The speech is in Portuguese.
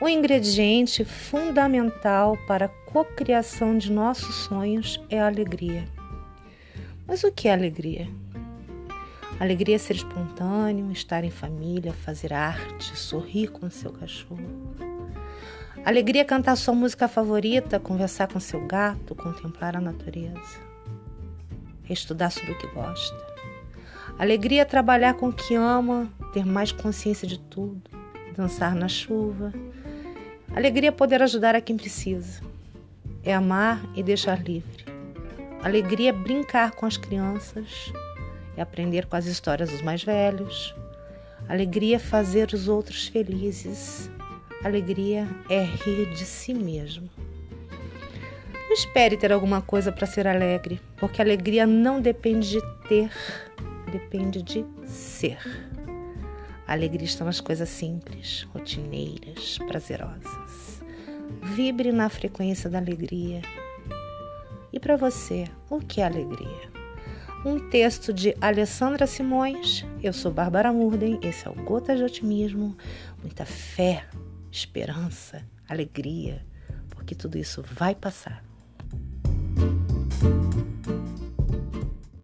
O ingrediente fundamental para a cocriação de nossos sonhos é a alegria. Mas o que é alegria? Alegria é ser espontâneo, estar em família, fazer arte, sorrir com seu cachorro. Alegria é cantar sua música favorita, conversar com seu gato, contemplar a natureza. Estudar sobre o que gosta. Alegria é trabalhar com o que ama, ter mais consciência de tudo, dançar na chuva. Alegria é poder ajudar a quem precisa. É amar e deixar livre. Alegria é brincar com as crianças, é aprender com as histórias dos mais velhos. Alegria é fazer os outros felizes. Alegria é rir de si mesmo. Não espere ter alguma coisa para ser alegre, porque alegria não depende de ter, depende de ser. Alegria está nas coisas simples, rotineiras, prazerosas. Vibre na frequência da alegria. E para você, o que é alegria? um texto de Alessandra Simões. Eu sou Bárbara Murden, esse é o Gotas de Otimismo. Muita fé, esperança, alegria, porque tudo isso vai passar.